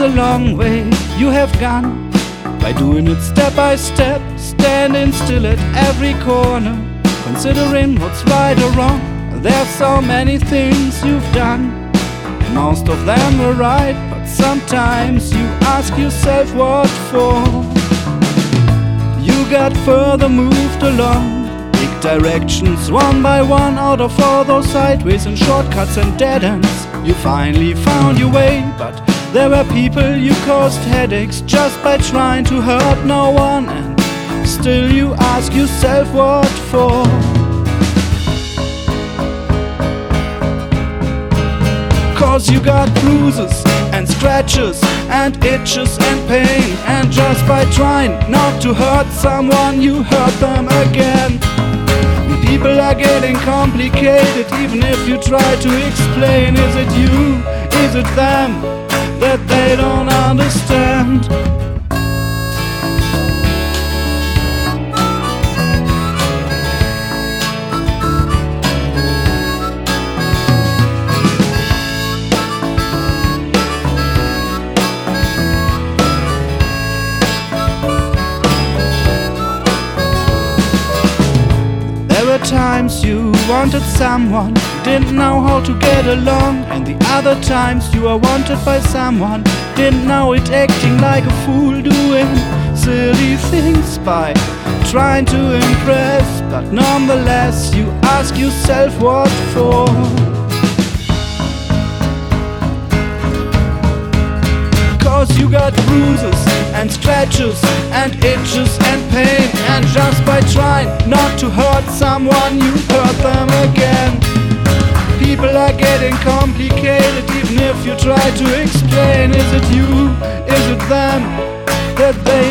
a long way you have gone by doing it step by step, standing still at every corner, considering what's right or wrong. There's so many things you've done, and most of them were right, but sometimes you ask yourself what for. You got further moved along, big directions one by one, out of all those sideways and shortcuts and dead ends. You finally found your way, but there were people you caused headaches just by trying to hurt no one, and still you ask yourself what for. Cause you got bruises and scratches and itches and pain, and just by trying not to hurt someone, you hurt them again. People are getting complicated, even if you try to explain. Is it you? Is it them? That they don't understand. There were times you wanted someone, didn't know how to get along, and the other times you are wanted by someone, didn't know it, acting like a fool, doing silly things by trying to impress, but nonetheless you ask yourself what for. Cause you got bruises and scratches and itches and pain, and just by trying not to hurt someone, you hurt them again. People are getting complicated, even if you try to explain. Is it you? Is it them that they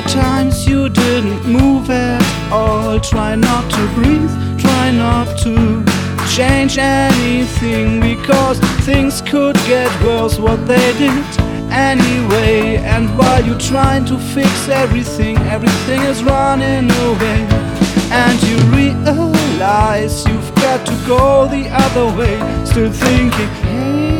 were times you didn't move at all. Try not to breathe, try not to change anything because things could get worse what they did anyway. And while you're trying to fix everything, everything is running away. And you realize you've got to go the other way, still thinking, hey.